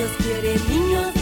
Dios quiere niños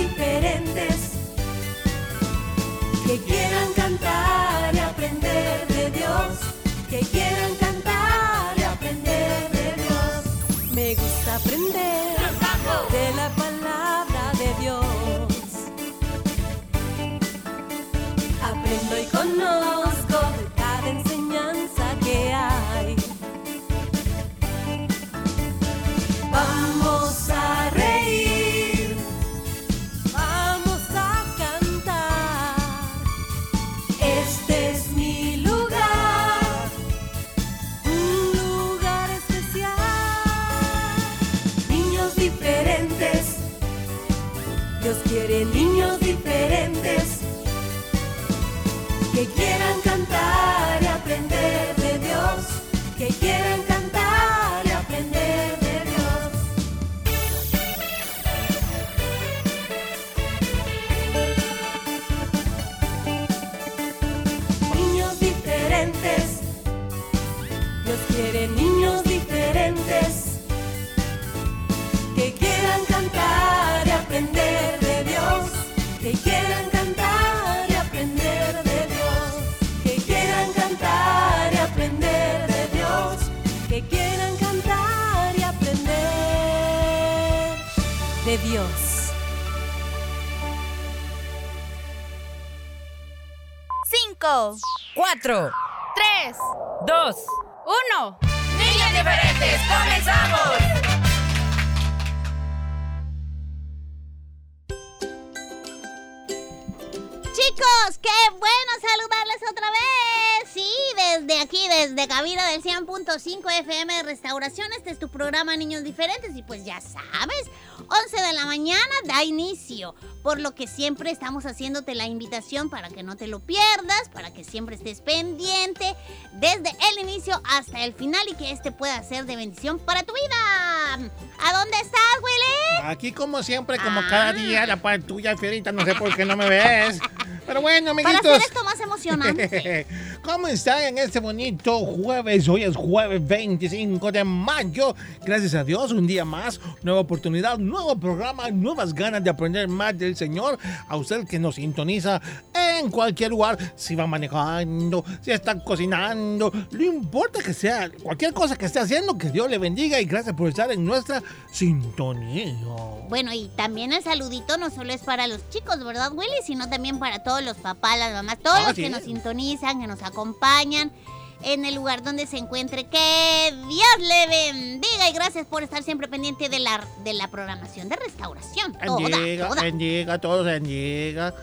de Dios. Cinco, Cuatro, tres, dos, uno. niños diferentes, comenzamos. Chicos, qué bueno saludarles otra vez. Sí, desde aquí, desde Cabina del 100.5 FM de Restauración. Este es tu programa Niños Diferentes. Y pues ya sabes, 11 de la mañana da inicio. Por lo que siempre estamos haciéndote la invitación para que no te lo pierdas, para que siempre estés pendiente desde el inicio hasta el final y que este pueda ser de bendición para tu vida. ¿A dónde estás, Willy? Aquí como siempre, como Ah. cada día, la par tuya, Fierita, no sé por qué no me ves. Pero bueno, Para amiguitos. hacer esto más emocionante. ¿Cómo están en este bonito jueves? Hoy es jueves 25 de mayo. Gracias a Dios, un día más, nueva oportunidad, nuevo programa, nuevas ganas de aprender más del Señor. A usted que nos sintoniza en cualquier lugar, si va manejando, si está cocinando, no importa que sea, cualquier cosa que esté haciendo, que Dios le bendiga y gracias por estar en nuestra sintonía. Bueno, y también el saludito no solo es para los chicos, ¿verdad, Willy? Sino también para todos los papás, las mamás, todos Ah, los sí. que nos sintonizan, que nos acompañan en el lugar donde se encuentre. Que Dios le bendiga y gracias por estar siempre pendiente de la, de la programación de restauración. Toda, Bendiga, toda. bendiga, todos bendiga.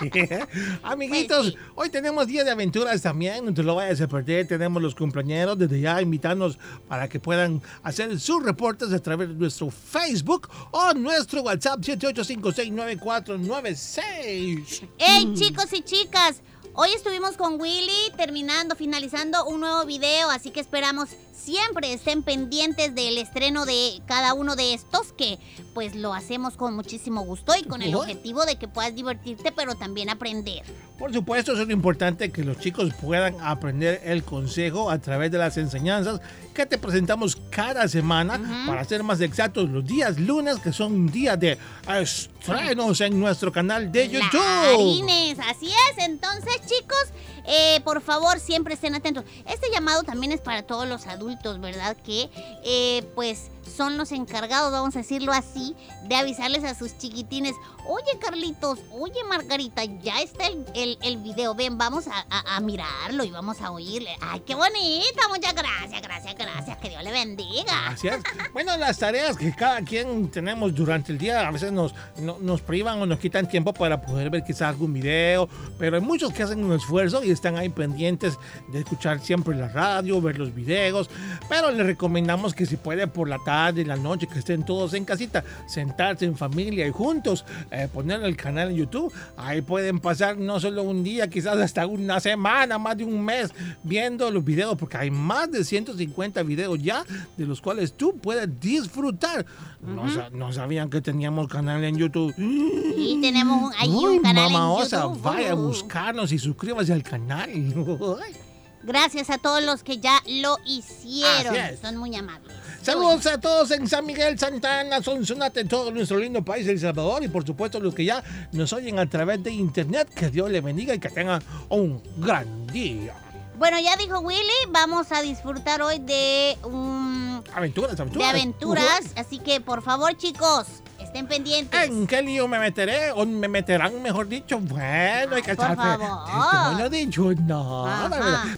Amiguitos, Pues hoy tenemos día de aventuras también, no te lo vayas a perder. Tenemos los cumpleaños, desde ya invitarnos para que puedan hacer sus reportes a través de nuestro Facebook o nuestro WhatsApp 78569496. ¡Hey, chicos y chicas! Hoy estuvimos con Willy terminando, finalizando un nuevo video, así que esperamos siempre estén pendientes del estreno de cada uno de estos, que pues lo hacemos con muchísimo gusto y con el objetivo de que puedas divertirte, pero también aprender. Por supuesto, es importante, que los chicos puedan aprender el consejo a través de las enseñanzas que te presentamos cada semana, Ujú. para ser más exactos, los días lunes, que son un día de estrenos en nuestro canal de YouTube. Clarines, así es. Entonces, chicos, eh, por favor, siempre estén atentos. Este llamado también es para todos los adultos, ¿verdad? Que, eh, pues, son los encargados, vamos a decirlo así, de avisarles a sus chiquitines. Oye, Carlitos, oye, Margarita, ya está el, el- el video. Ven, vamos a, a- a mirarlo y vamos a oírle. Ay, qué bonita. Muchas gracias, gracias, gracias. Que Dios le bendiga. Es. Bueno, las tareas que cada quien tenemos durante el día a veces nos, no- nos privan o nos quitan tiempo para poder ver quizás algún video, pero hay muchos que hacen un esfuerzo y están ahí pendientes de escuchar siempre la radio, ver los videos, pero les recomendamos que si puede por la tarde, en la noche, que estén todos en casita, sentarse en familia y juntos, eh, poner el canal en YouTube, ahí pueden pasar no solo un día, quizás hasta una semana, más de un mes viendo los videos, porque hay más de 150 videos ya de los cuales tú puedes disfrutar. no, sa- no sabían que teníamos canal en YouTube. Y tenemos un, hay Uy, un canal mamá en osa, YouTube. vaya a Uh. buscarnos y suscríbase al canal. Gracias a todos los que ya lo hicieron. Son muy amables. Saludos a todos en San Miguel, Santa Ana, Sonsonate, en todo nuestro lindo país, El Salvador. Y por supuesto, los que ya nos oyen a través de internet. Que Dios les bendiga y que tengan un gran día. Bueno, ya dijo Willy, vamos a disfrutar hoy de un. Um, aventuras, aventuras. De aventuras. Así que, por favor, chicos. Estén pendientes. ¿En qué lío me meteré? ¿O me meterán, mejor dicho? Bueno, hay que estar. Testimonio dicho, no.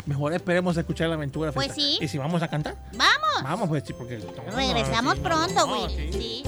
Mejor esperemos escuchar la aventura. Pues sí. ¿Y si vamos a cantar? ¡Vamos! Vamos, pues sí, porque. Regresamos pronto, güey. sí.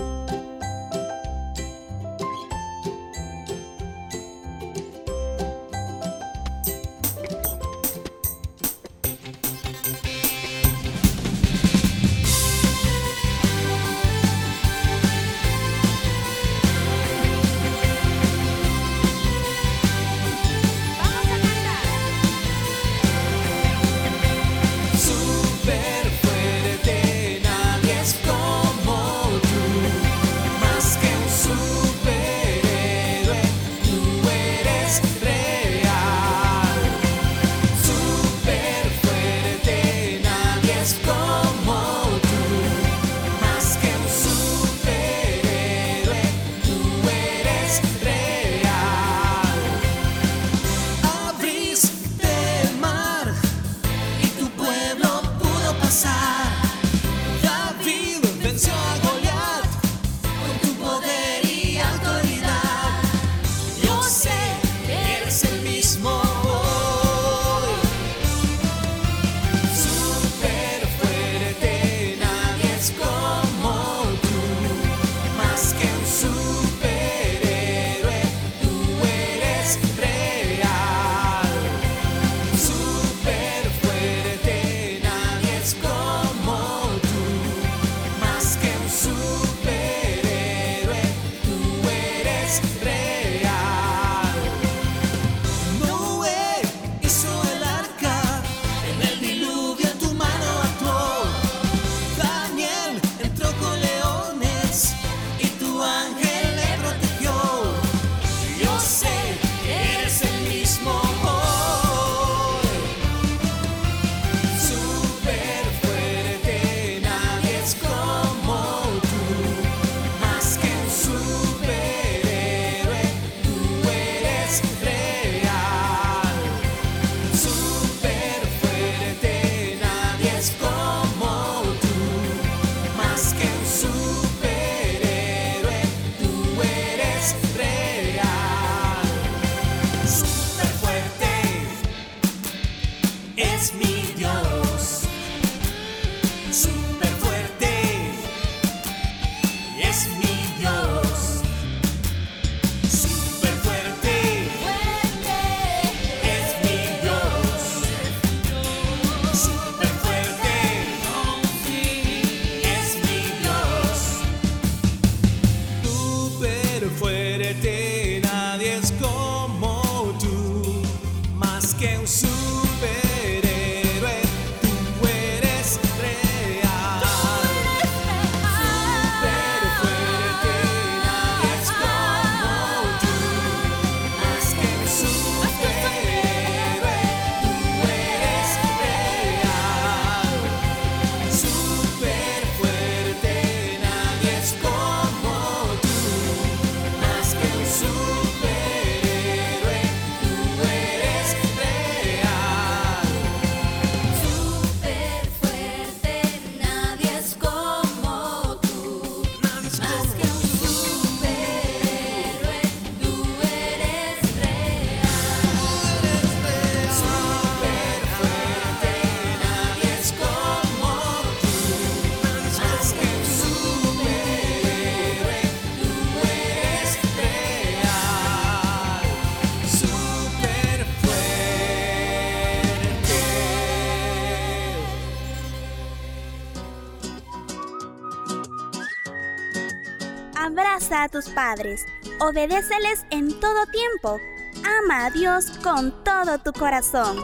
A tus padres, obedéceles en todo tiempo, ama a Dios con todo tu corazón.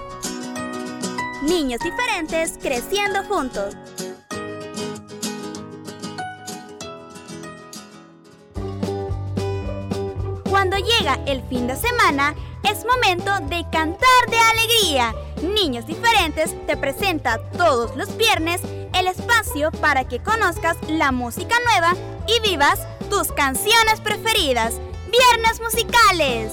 Niños diferentes creciendo juntos. Cuando llega el fin de semana, es momento de cantar de alegría. Niños Diferentes te presenta todos los viernes el espacio para que conozcas la música nueva y vivas tus canciones preferidas, viernes musicales.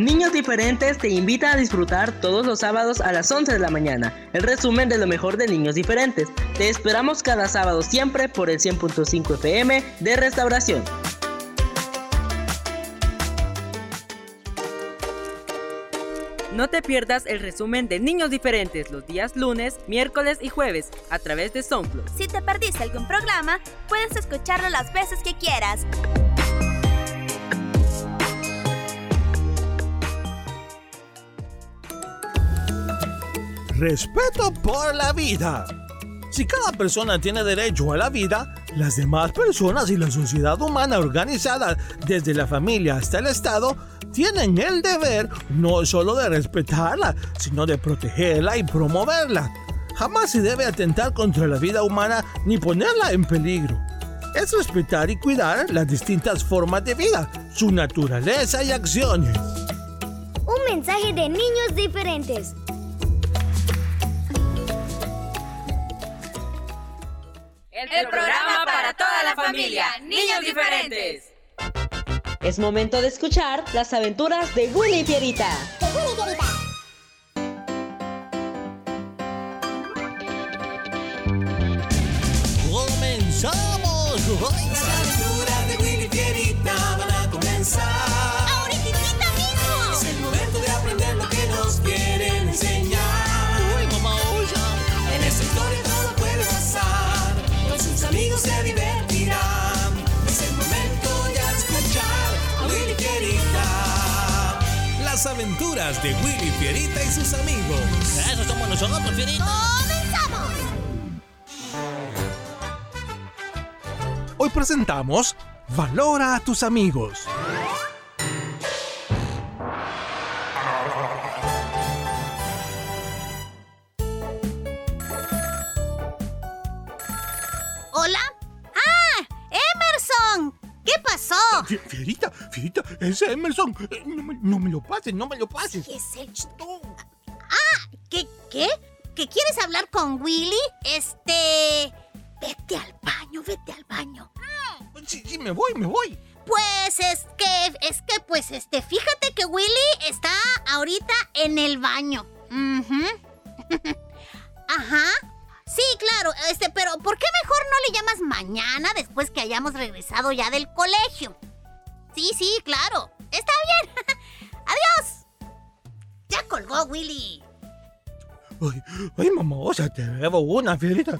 Niños Diferentes te invita a disfrutar todos los sábados a las 11 de la mañana el resumen de lo mejor de Niños Diferentes. Te esperamos cada sábado siempre por el 100.5 FM de Restauración. No te pierdas el resumen de Niños Diferentes los días lunes, miércoles y jueves a través de SoundCloud. Si te perdiste algún programa, puedes escucharlo las veces que quieras. Respeto por la vida. Si cada persona tiene derecho a la vida, las demás personas y la sociedad humana organizada, desde la familia hasta el Estado, tienen el deber no solo de respetarla, sino de protegerla y promoverla. Jamás se debe atentar contra la vida humana ni ponerla en peligro. Es respetar y cuidar las distintas formas de vida, su naturaleza y acciones. Un mensaje de niños diferentes. El programa para toda la familia. Niños diferentes. Es momento de escuchar las aventuras de Willy y Pierita. Aventuras de Willy Fierita y sus amigos. Eso somos nosotros, Fierita. ¡Comenzamos! Hoy presentamos Valora a tus amigos. Ese Emerson. eh, No me, no me lo pases, no me lo pases. ¿Qué es el ch- Ah, ¿qué? ¿Qué? ¿Que quieres hablar con Willy? Este... Vete al baño, vete al baño. Sí, sí, me voy, me voy. Pues es que, es que, pues, este, fíjate que Willy está ahorita en el baño. Ujú. Ajá. Sí, claro, este, pero ¿por qué mejor no le llamas mañana después que hayamos regresado ya del colegio? Sí, sí, claro. Está bien. Adiós. Ya colgó Willy. Ay, ay, mamá, o sea, te debo una, Fierita.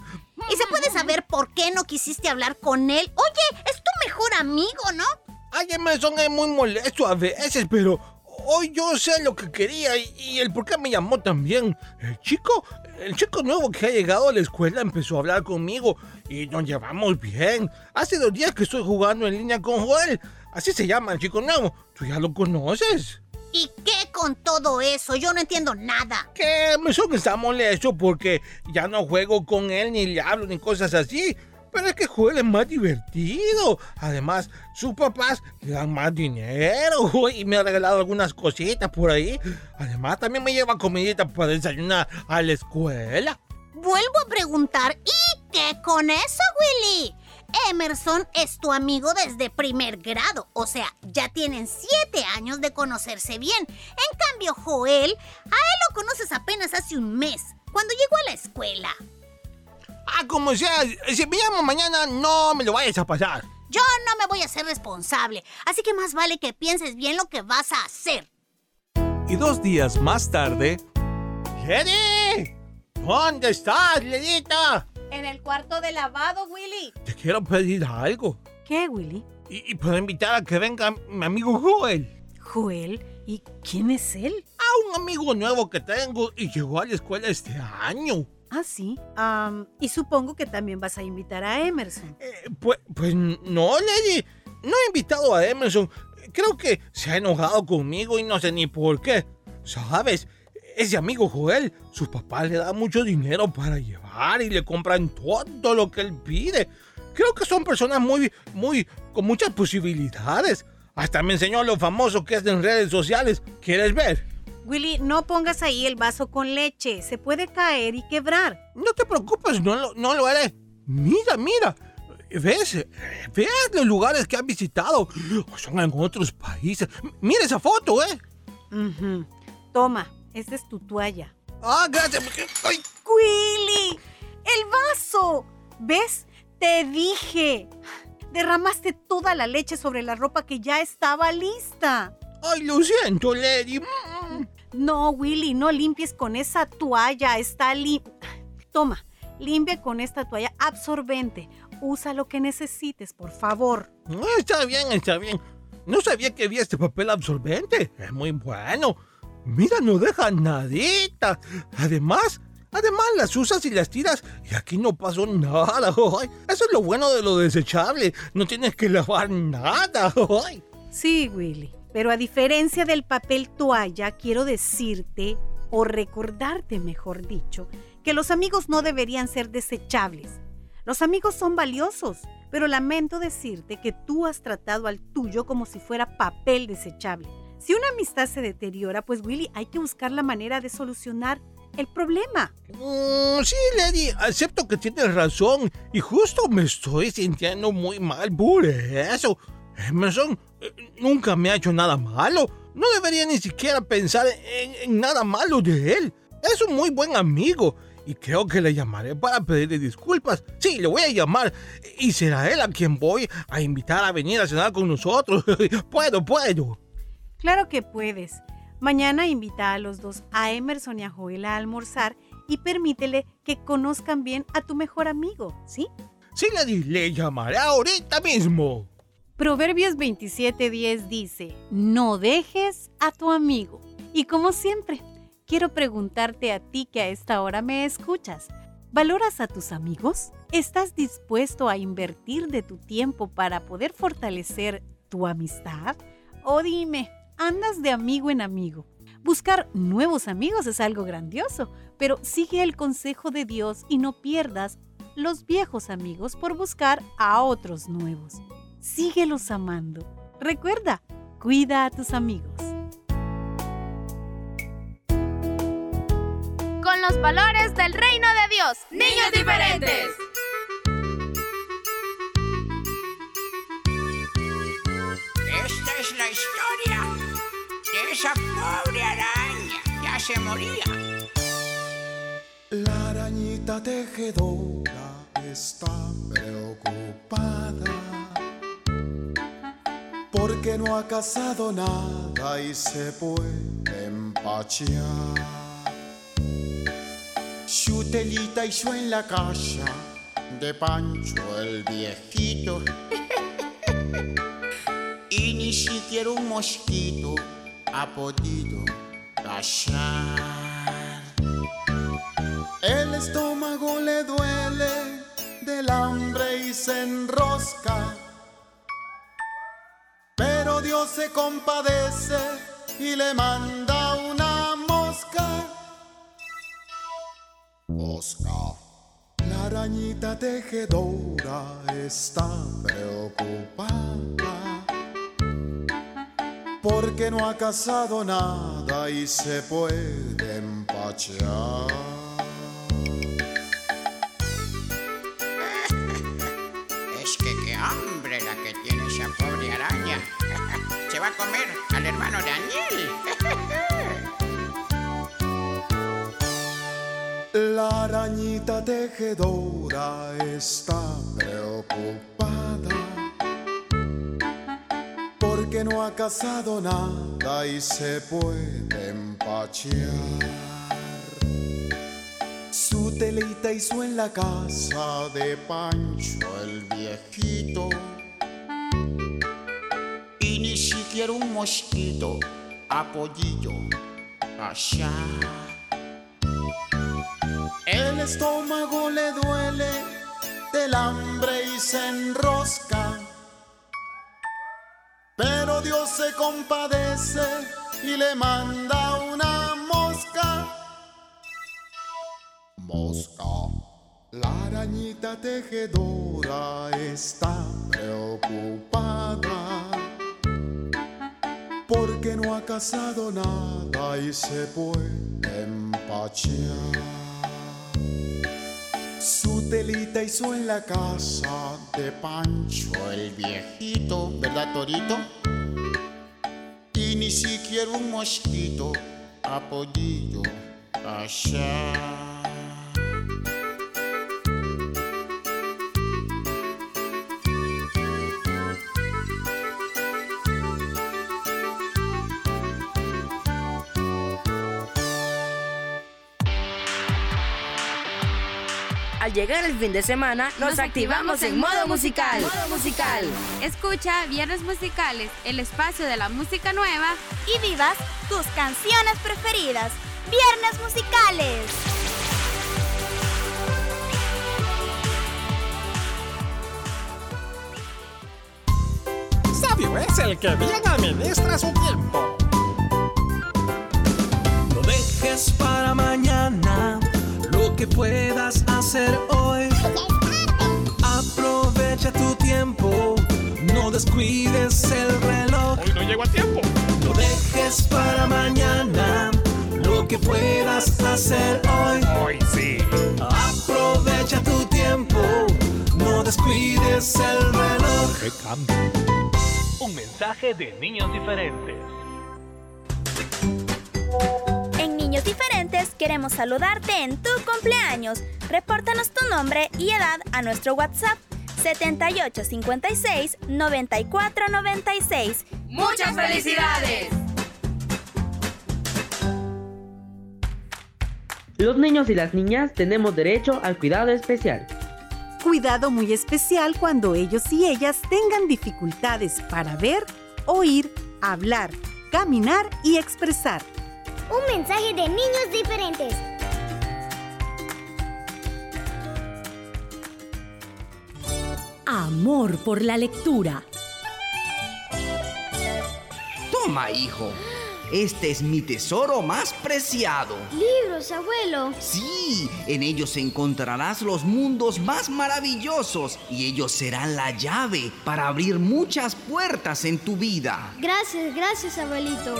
¿Y se puede saber por qué no quisiste hablar con él? Oye, es tu mejor amigo, ¿no? Ay, Emerson es muy molesto a veces, pero hoy yo sé lo que quería y, y el por qué me llamó también. El chico, el chico nuevo que ha llegado a la escuela empezó a hablar conmigo y nos llevamos bien. Hace dos días que estoy jugando en línea con Joel. Así se llama el chico nuevo. ¿Tú ya lo conoces? ¿Y qué con todo eso? Yo no entiendo nada. Que Emerson está molesto porque ya no juego con él, ni le hablo, ni cosas así. Pero es que Joel es más divertido. Además, sus papás le dan más dinero y me ha regalado algunas cositas por ahí. Además, también me lleva comidita para desayunar a la escuela. Vuelvo a preguntar, ¿y qué con eso, Willy? Emerson es tu amigo desde primer grado, o sea, ya tienen siete años de conocerse bien. En cambio, Joel, a él lo conoces apenas hace un mes, cuando llegó a la escuela. Ah, como sea, si me llamo mañana, no me lo vayas a pasar. Yo no me voy a ser responsable, así que más vale que pienses bien lo que vas a hacer. Y dos días más tarde, ¡Lady! ¿Dónde estás, Ledita? En el cuarto de lavado, Willy. Te quiero pedir algo. ¿Qué, Willy? Y, y puedo invitar a que venga mi amigo Joel. Joel. ¿Y quién es él? A un amigo nuevo que tengo y llegó a la escuela este año. Ah, sí. Am, y supongo que también vas a invitar a Emerson. Eh, pues, pues no, Lady. No he invitado a Emerson. Creo que se ha enojado conmigo y no sé ni por qué. ¿Sabes? Ese amigo Joel, sus papás le dan mucho dinero para llevar y le compran todo lo que él pide. Creo que son personas muy, muy, con muchas posibilidades. Hasta me enseñó lo famoso que es en redes sociales. ¿Quieres ver? Willy, no pongas ahí el vaso con leche. Se puede caer y quebrar. No te preocupes, no lo, no lo haré. Mira, mira. ¿Ves? ¿Ves los lugares que han visitado? Son en otros países. Mira esa foto, ¿eh? Ujú. Toma, esta es tu toalla. Ah, gracias. Ay, ¡Willy! ¡El vaso! ¿Ves? Te dije. Derramaste toda la leche sobre la ropa que ya estaba lista. ay, lo siento, Lady. Mm. No, Willy, no limpies con esa toalla. Está lim... Toma, limpia con esta toalla absorbente. Usa lo que necesites, por favor. Ah, Está bien, está bien. No sabía que había este papel absorbente. Es muy bueno. Mira, no deja nadita. Además, además las usas y las tiras y aquí no pasó nada. Ay, eso es lo bueno de lo desechable. No tienes que lavar nada. Ay. Sí, Willy. Pero a diferencia del papel toalla, quiero decirte, o recordarte, mejor dicho, que los amigos no deberían ser desechables. Los amigos son valiosos, pero lamento decirte que tú has tratado al tuyo como si fuera papel desechable. Si una amistad se deteriora, pues Willy, hay que buscar la manera de solucionar el problema. Mm, sí, Lady, acepto que tienes razón y justo me estoy sintiendo muy mal por eso. Emerson eh, nunca me ha hecho nada malo. No debería ni siquiera pensar en, en nada malo de él. Es un muy buen amigo y creo que le llamaré para pedirle disculpas. Sí, le voy a llamar y será él a quien voy a invitar a venir a cenar con nosotros. puedo, puedo. Claro que puedes. Mañana invita a los dos, a Emerson y a Joel, a almorzar y permítele que conozcan bien a tu mejor amigo, ¿sí? Sí, le llamaré ahorita mismo. Proverbios 27:10 dice, no dejes a tu amigo. Y como siempre, quiero preguntarte a ti que a esta hora me escuchas, ¿valoras a tus amigos? ¿Estás dispuesto a invertir de tu tiempo para poder fortalecer tu amistad? O dime, ¿andas de amigo en amigo? Buscar nuevos amigos es algo grandioso, pero sigue el consejo de Dios y no pierdas los viejos amigos por buscar a otros nuevos. Síguelos amando. Recuerda, cuida a tus amigos. Con los valores del reino de Dios. Niños diferentes. Esta es la historia esa pobre araña. Ya se moría. La arañita tejedora está preocupada porque no ha cazado nada y se puede empachear. Su telita hizo en la casa de Pancho el viejito y ni siquiera un mosquito ha podido cazar. El estómago le duele del hambre y se enrosca. Pero Dios se compadece y le manda una mosca. Mosca. La arañita tejedora está preocupada porque no ha cazado nada y se puede empachar. Es que qué hambre la que tiene esa pobre araña. Se va a comer al hermano Daniel. La arañita tejedora está preocupada porque no ha cazado nada y se puede empachear. Su telita hizo en la casa de Pancho el viejito Y ni siquiera un mosquito podido cazar. El estómago le duele del hambre y se enrosca. Pero Dios se compadece y le manda una mosca. Mosca. La arañita tejedora está preocupada porque no ha cazado nada y se puede empachear. Su telita hizo en la casa de Pancho el viejito, ¿verdad, Torito? Ni siquiera un mosquito, apoyillo, allá. Al llegar el fin de semana, nos, activamos en modo musical. Modo musical. Escucha Viernes Musicales, el espacio de la música nueva. Y vivas tus canciones preferidas. Viernes Musicales. Sabio es el que bien administra su tiempo. No dejes para mañana lo que puedas hacer hoy. Aprovecha tu tiempo, no descuides el reloj. Hoy no llego a tiempo. No dejes para mañana lo que puedas hacer hoy. Hoy sí. Aprovecha tu tiempo, no descuides el reloj. ¡Qué cambio! Un mensaje de niños diferentes. Diferentes queremos saludarte en tu cumpleaños. Repórtanos tu nombre y edad a nuestro WhatsApp 7856 9496. ¡Muchas felicidades! Los niños y las niñas tenemos derecho al cuidado especial. Cuidado muy especial cuando ellos y ellas tengan dificultades para ver, oír, hablar, caminar y expresar. Un mensaje de niños diferentes. Amor por la lectura. Toma, hijo. Este es mi tesoro más preciado. Libros, abuelo. Sí, en ellos encontrarás los mundos más maravillosos y ellos serán la llave para abrir muchas puertas en tu vida. Gracias, gracias, abuelito.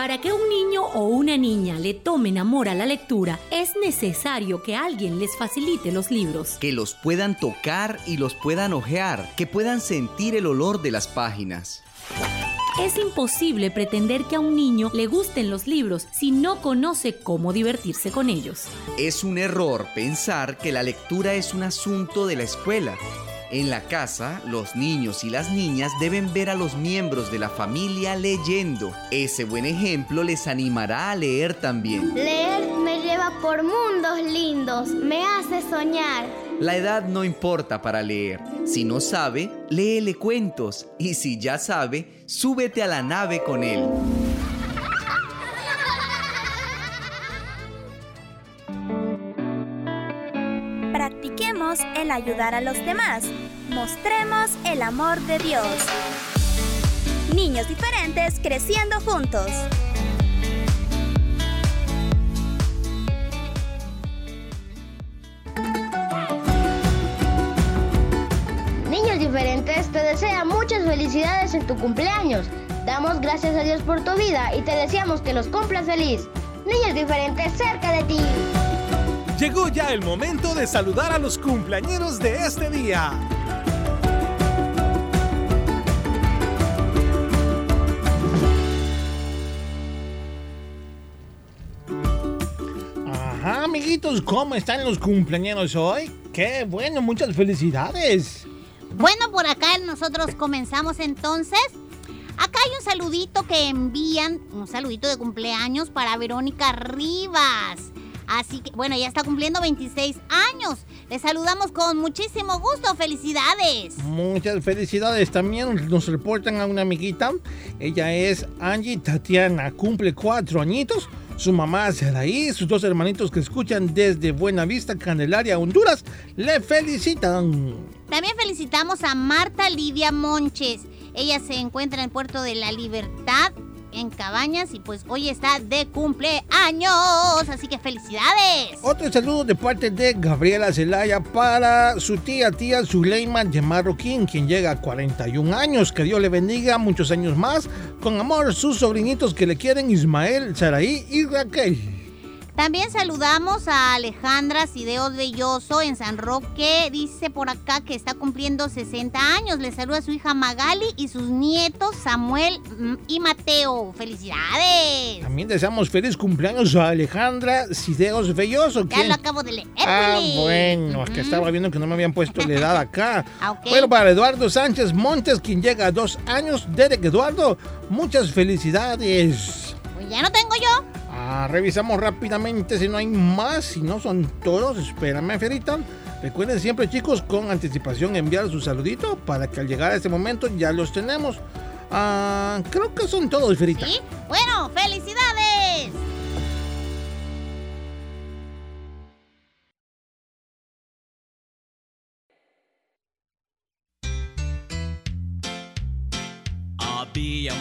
Para que un niño o una niña le tomen amor a la lectura, es necesario que alguien les facilite los libros. Que los puedan tocar y los puedan ojear, que puedan sentir el olor de las páginas. Es imposible pretender que a un niño le gusten los libros si no conoce cómo divertirse con ellos. Es un error pensar que la lectura es un asunto de la escuela. En la casa, los niños y las niñas deben ver a los miembros de la familia leyendo. Ese buen ejemplo les animará a leer también. Leer me lleva por mundos lindos, me hace soñar. La edad no importa para leer. Si no sabe, léele cuentos. Y si ya sabe, súbete a la nave con él. Practiquemos el ayudar a los demás. Mostremos el amor de Dios. Niños diferentes creciendo juntos. Niños diferentes te desea muchas felicidades en tu cumpleaños. Damos gracias a Dios por tu vida y te deseamos que los cumplas feliz. Niños diferentes cerca de ti. Llegó ya el momento de saludar a los cumpleañeros de este día. Ajá, amiguitos, ¿cómo están los cumpleaños hoy? Qué bueno, muchas felicidades. Bueno, por acá nosotros comenzamos entonces. Acá hay un saludito que envían, un saludito de cumpleaños para Verónica Rivas. Así que, bueno, ya está cumpliendo 26 años. Le saludamos con muchísimo gusto. ¡Felicidades! Muchas felicidades. También nos reportan a una amiguita. Ella es Angie Tatiana. Cumple cuatro añitos. Su mamá Saraí, sus dos hermanitos que escuchan desde Buenavista, Candelaria, Honduras, le felicitan. También felicitamos a Marta Lidia Monches. Ella se encuentra en Puerto de la Libertad, en Cabañas, y pues hoy está de cumpleaños. Así que felicidades. Otro saludo de parte de Gabriela Zelaya para su tía, tía Zuleima de Marroquín, quien llega a 41 años. Que Dios le bendiga muchos años más. Con amor, sus sobrinitos que le quieren, Ismael, Saraí y Raquel. También saludamos a Alejandra Sideos Belloso en San Roque. Dice por acá que está cumpliendo 60 años. Le saluda a su hija Magali y sus nietos Samuel mm, y Mateo. ¡Felicidades! También deseamos feliz cumpleaños a Alejandra Sideos Belloso. Ya lo acabo de leer. Ah, bueno, es que estaba viendo que no me habían puesto la edad acá. Ah, ok. Bueno, para Eduardo Sánchez Montes, quien llega a dos años. Derek Eduardo, muchas felicidades. Pues ya no tengo yo. Ah, revisamos rápidamente si no hay más, si no son todos, espérame, Ferita. Recuerden siempre, chicos, con anticipación enviar su saludito para que al llegar a este momento ya los tenemos. Ah, creo que son todos, Ferita. Bueno, felicidades.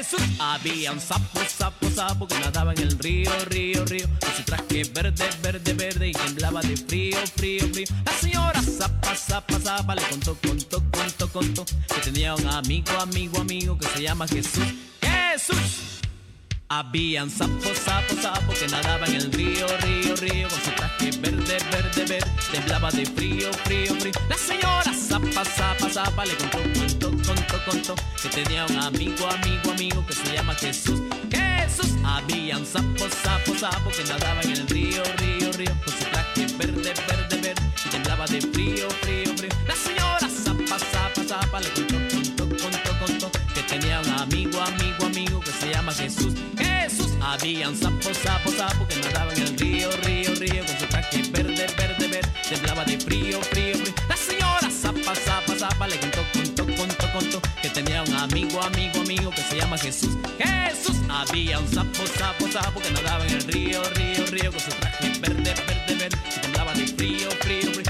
Jesús. Había un sapo, sapo, sapo que nadaba en el río, río, río, con su traje verde, verde, verde y temblaba de frío, frío, frío. La señora zapa, zapa, zapa le contó, contó, contó, contó, que tenía un amigo, amigo, amigo que se llama Jesús. Jesús. Habían sapo, sapo, sapo que nadaba en el río, río, río, con su traje verde, verde, verde, temblaba de frío, frío, frío. La señora zapa, zapa, zapa le contó, contó, contó, contó, que tenía un amigo, amigo, amigo que se llama Jesús. Jesús. Habían sapo, sapo, sapo que nadaba en el río, río, río, con su traje verde, verde, verde, y temblaba de frío, frío, frío. La señora zapa, zapa, zapa le contó, contó, contó, contó, que tenía un amigo, amigo, amigo que se llama Jesús. Jesús. Habían sapo, sapo, sapo que nadaban en el río, río, río, con su traje verde, verde, verde, temblaba de frío, frío, frío. La señora zapa, zapa, zapa le contó, contó, contó, contó, que tenía un amigo, amigo, amigo que se llama Jesús. Jesús. Había un sapo, sapo, sapo que nadaba en el río, río, río, con su traje verde, verde, verde, temblaba de frío, frío, frío.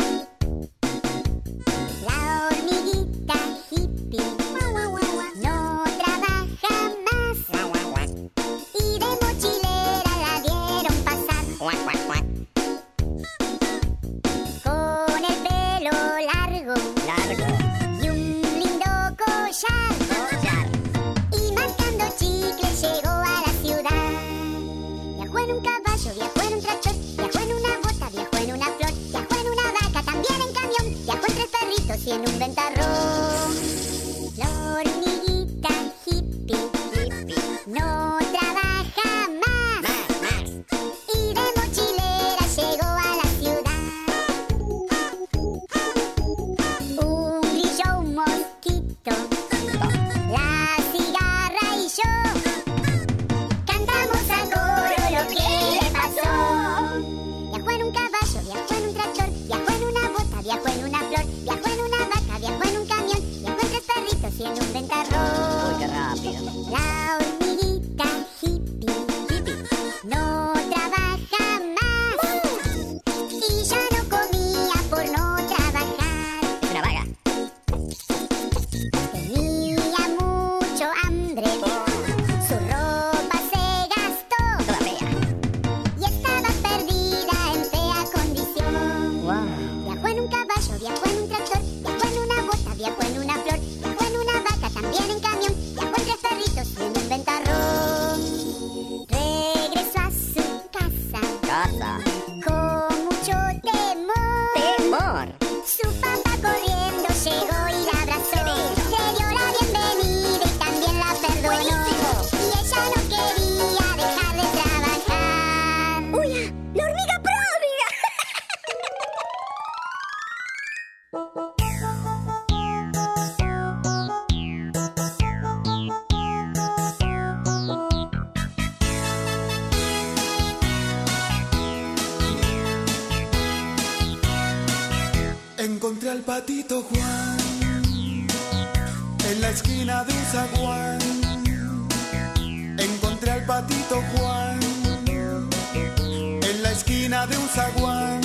数到 en la esquina de un zaguán.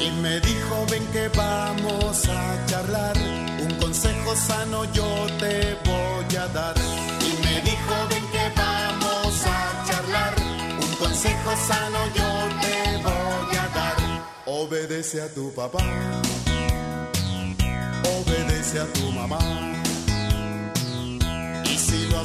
Y me dijo, ven que vamos a charlar. Un consejo sano yo te voy a dar. Y me dijo, ven que vamos a charlar. Un consejo sano yo te voy a dar. Obedece a tu papá. Obedece a tu mamá.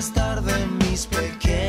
Más tarde mis pequeños,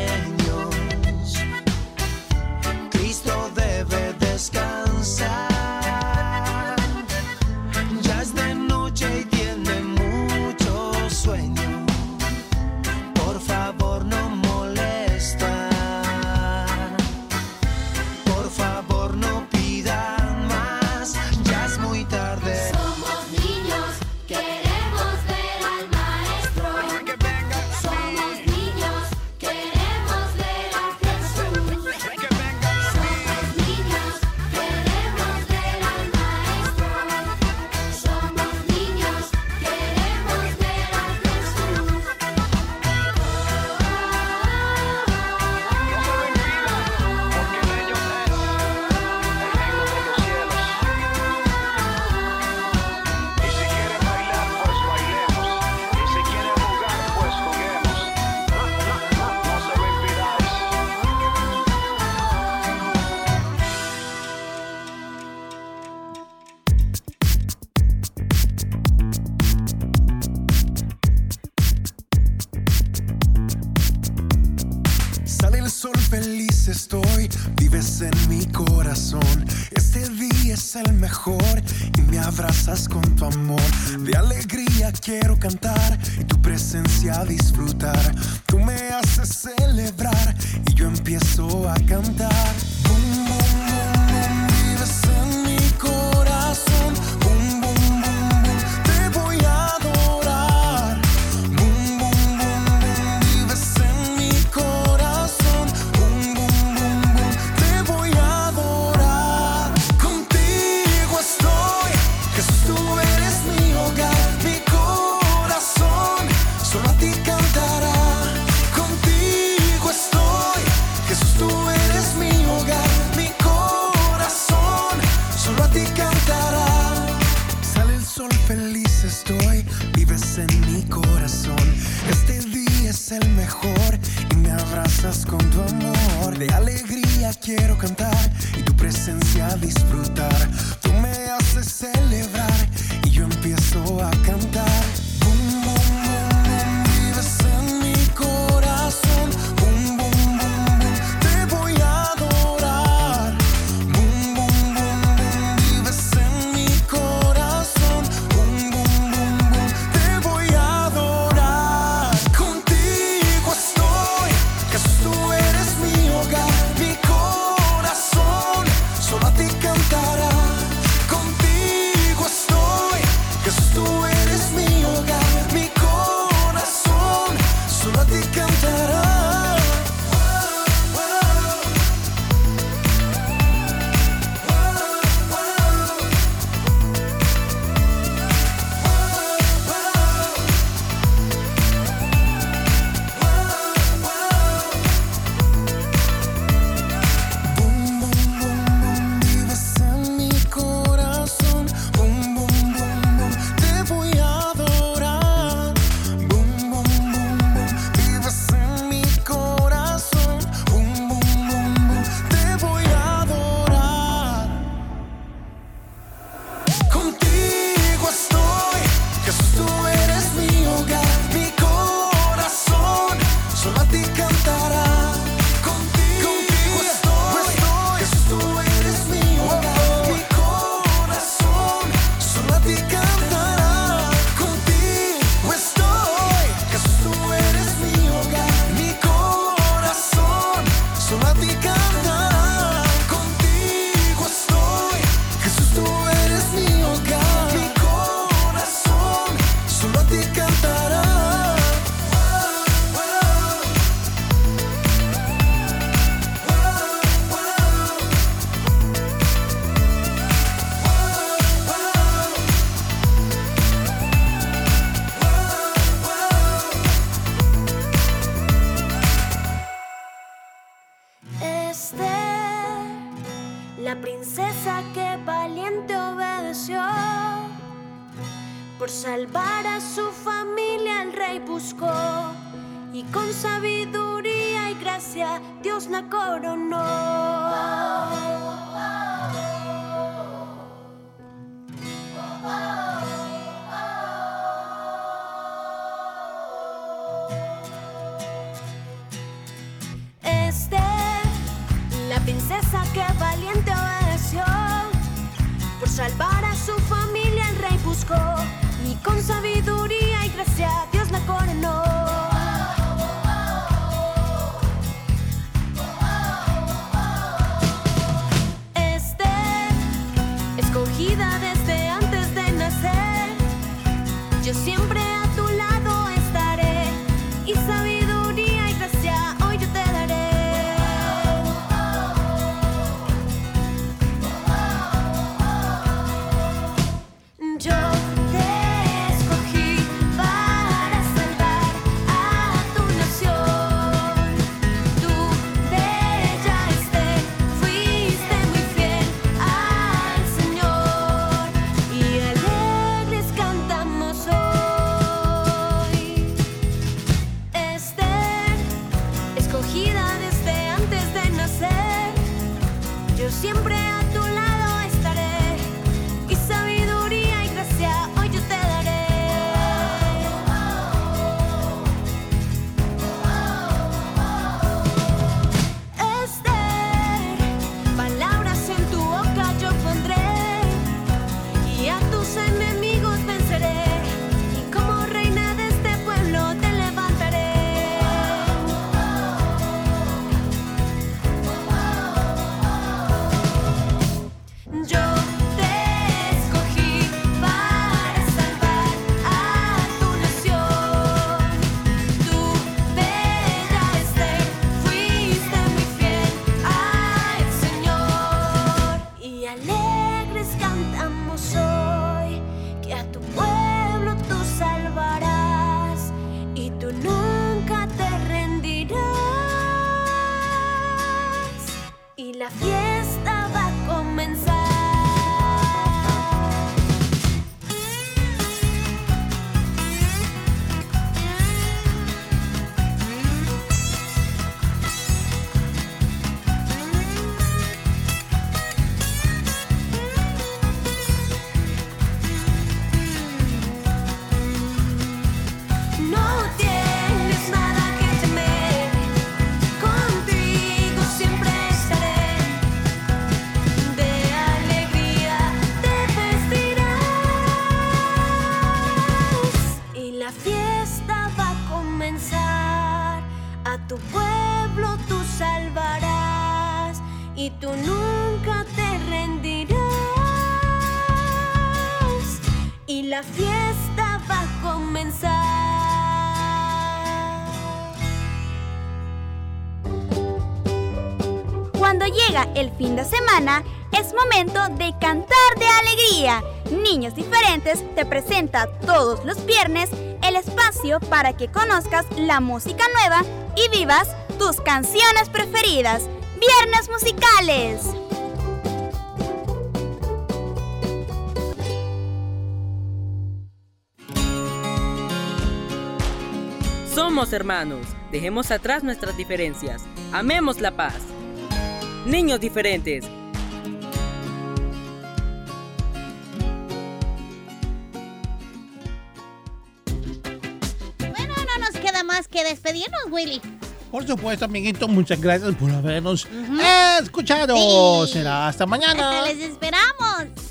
sabiduría y gracia Dios la coronó. Esther, la princesa que valiente obedeció, por salvar a su familia el rey buscó, y con sabiduría Cuando llega el fin de semana, es momento de cantar de alegría. Niños Diferentes te presenta todos los viernes el espacio para que conozcas la música nueva y vivas tus canciones preferidas. Viernes musicales. Somos hermanos, dejemos atrás nuestras diferencias, amemos la paz. Niños diferentes, Bueno, no nos queda más que despedirnos, Willy. Por supuesto, amiguito, muchas gracias por habernos escuchado. Sí. Será hasta mañana. Hasta les esperamos.